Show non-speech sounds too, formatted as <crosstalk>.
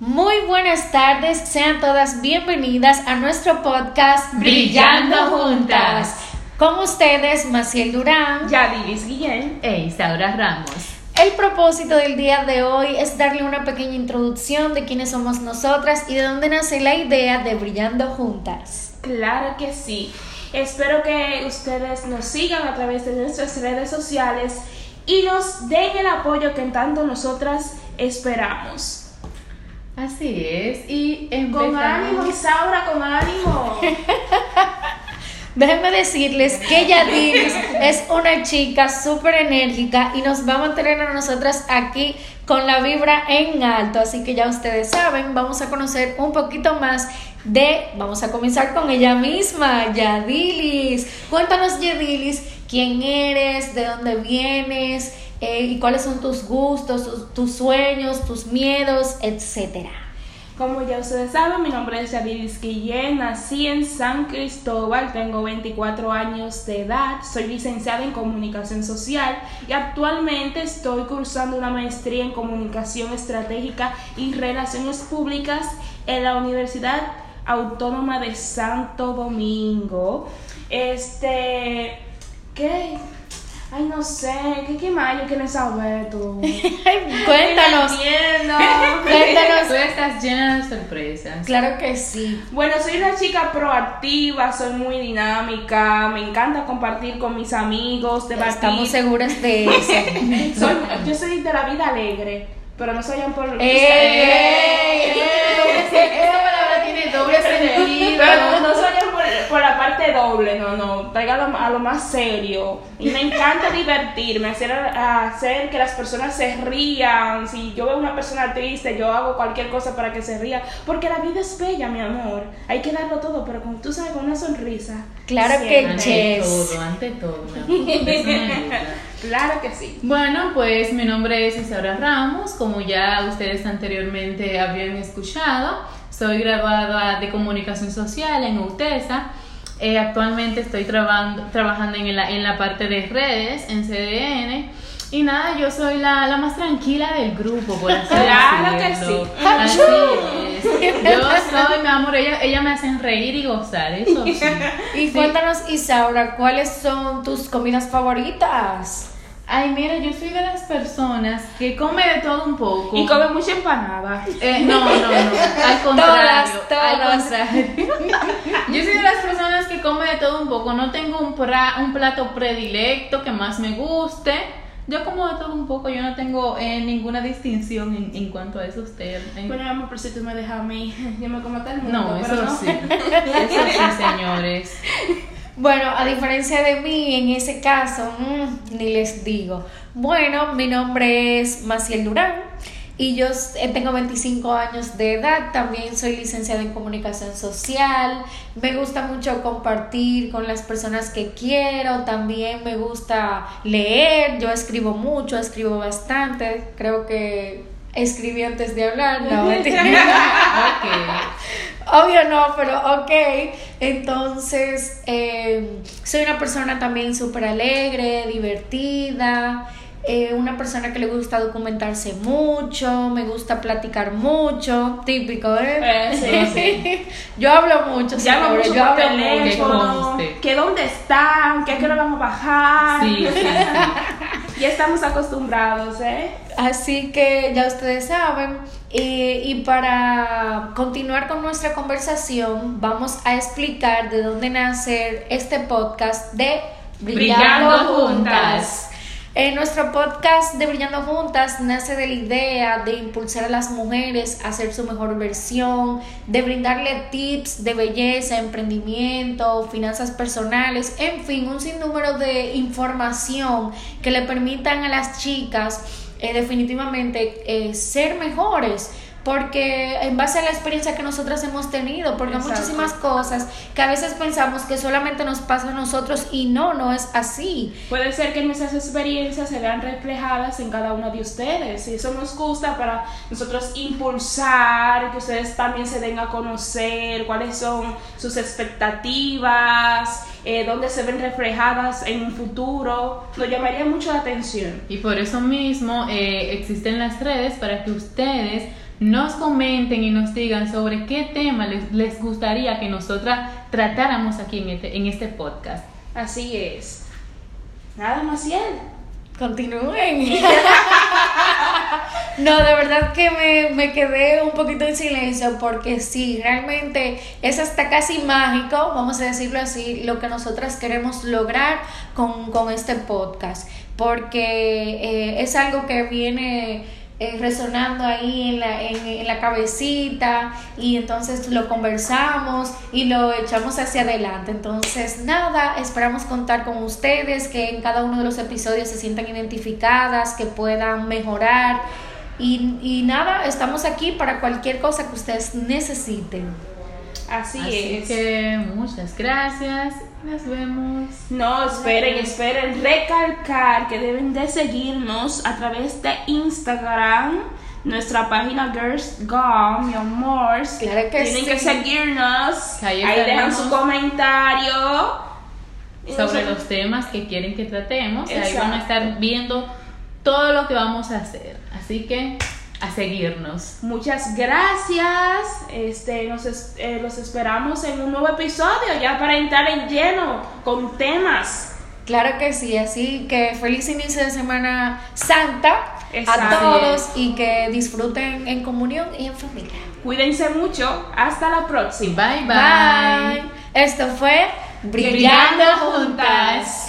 Muy buenas tardes, sean todas bienvenidas a nuestro podcast Brillando Juntas. Con ustedes, Maciel Durán, Yadilis Guillén e Isaura Ramos. El propósito del día de hoy es darle una pequeña introducción de quiénes somos nosotras y de dónde nace la idea de Brillando Juntas. Claro que sí. Espero que ustedes nos sigan a través de nuestras redes sociales y nos den el apoyo que en tanto nosotras esperamos. Así es, y Con ánimo, Isaura, con ánimo. <laughs> Déjenme decirles que Yadilis es una chica súper enérgica y nos va a mantener a nosotras aquí con la vibra en alto. Así que ya ustedes saben, vamos a conocer un poquito más de. Vamos a comenzar con ella misma, Yadilis. Cuéntanos, Yadilis, quién eres, de dónde vienes eh, y cuáles son tus gustos, tus, sueños, tus miedos, etcétera. Como ya ustedes saben, mi nombre es Yadiris Guillén, nací en San Cristóbal, tengo 24 años de edad, soy licenciada en comunicación social y actualmente estoy cursando una maestría en comunicación estratégica y relaciones públicas en la Universidad Autónoma de Santo Domingo. Este, ¿qué? Ay, no sé, ¿qué, qué más yo quiero saber tú? Cuéntanos. Cuéntanos. Tú estás llena de sorpresas. Claro que sí. Bueno, soy una chica proactiva, soy muy dinámica, me encanta compartir con mis amigos, debatir. Estamos seguras de eso. soy, yo soy de la vida alegre, pero no soy un por... ¡Ey! ¡Ey! Esa palabra tiene doble sentido. Pero no soy por, la parte doble, no, no. Traiga a lo más serio. Y me encanta divertirme, hacer, hacer que las personas se rían. Si yo veo una persona triste, yo hago cualquier cosa para que se ría. Porque la vida es bella, mi amor. Hay que darlo todo, pero como tú sabes, con una sonrisa. Claro que ante todo, ante todo. <laughs> claro que sí. Bueno, pues mi nombre es Isaura Ramos. Como ya ustedes anteriormente habían escuchado, soy graduada de comunicación social en UTESA. Eh, actualmente estoy trabajando, trabajando en la, en la parte de redes, en CDN. Y nada, yo soy la, la más tranquila del grupo, por así Claro que sí. Así es. Yo soy, mi amor, ella, ella me hacen reír y gozar, eso sí. <laughs> Y cuéntanos, Isaura, ¿cuáles son tus comidas favoritas? Ay, mira, yo soy de las personas que come de todo un poco. Y come mucha empanada. Eh, no, no, no. Al <laughs> contrario. Todas, todas. Al contrario. yo soy de las personas que come de todo un poco. No tengo un, pra, un plato predilecto que más me guste. Yo como de todo un poco, yo no tengo eh, ninguna distinción en, en, cuanto a eso usted. Eh. Bueno, amor, pero si tú me dejas a mí, <laughs> yo me como todo el mundo. No, eso no. sí. Eso sí, señores. <laughs> Bueno, a diferencia de mí, en ese caso, mmm, ni les digo. Bueno, mi nombre es Maciel Durán y yo tengo 25 años de edad, también soy licenciada en comunicación social, me gusta mucho compartir con las personas que quiero, también me gusta leer, yo escribo mucho, escribo bastante, creo que escribí antes de hablar, no, <laughs> okay. Obvio no, pero ok. Entonces, eh, soy una persona también súper alegre, divertida, eh, una persona que le gusta documentarse mucho, me gusta platicar mucho, típico, ¿eh? eh sí, <laughs> sí. yo hablo mucho, ya mucho yo hablo teléfono, mucho. que dónde están, que a qué hora vamos a bajar. Sí, sí, ya estamos acostumbrados, ¿eh? Así que ya ustedes saben. Y, y, para continuar con nuestra conversación, vamos a explicar de dónde nace este podcast de Brillando, Brillando Juntas. En nuestro podcast de Brillando Juntas nace de la idea de impulsar a las mujeres a ser su mejor versión, de brindarle tips de belleza, emprendimiento, finanzas personales, en fin, un sinnúmero de información que le permitan a las chicas eh, definitivamente eh, ser mejores porque en base a la experiencia que nosotras hemos tenido, porque hay muchísimas cosas que a veces pensamos que solamente nos pasa a nosotros y no, no es así. Puede ser que nuestras experiencias se vean reflejadas en cada uno de ustedes y eso nos gusta para nosotros impulsar, que ustedes también se den a conocer cuáles son sus expectativas, eh, dónde se ven reflejadas en un futuro, nos llamaría mucho la atención. Y por eso mismo eh, existen las redes para que ustedes nos comenten y nos digan sobre qué tema les, les gustaría que nosotras tratáramos aquí en este, en este podcast. Así es. Nada, Maciel. Continúen. <laughs> no, de verdad que me, me, quedé un poquito en silencio porque sí, realmente es hasta casi mágico, vamos a decirlo así, lo que nosotras queremos lograr con, con este podcast. Porque eh, es algo que viene eh, resonando ahí en la, en, la cabecita y entonces lo conversamos y lo echamos hacia adelante. Entonces, nada, esperamos contar con ustedes, que en cada uno de los episodios se sientan identificadas, que puedan mejorar. Y, y nada, estamos aquí para cualquier cosa que ustedes necesiten. Así, Así es. que muchas gracias. Nos vemos. No, esperen, esperen. Recalcar que deben de seguirnos a través de Instagram. Nuestra página Girls Gone, mi amor. Claro que Tienen sí. que seguirnos. Ahí Ahí, dejan su comentario. Sobre los temas que quieren que tratemos. Ahí van a Exacto. estar viendo todo lo que vamos a hacer. Así que a seguirnos. Muchas gracias. Este, nos es- eh, los esperamos en un nuevo episodio ya para entrar en lleno con temas. Claro que sí, así que feliz inicio de Semana Santa Exacto. a todos y que disfruten en comunión y en familia. Cuídense mucho. Hasta la próxima. Bye bye. Bye. Esto fue Brillando Brillando juntas.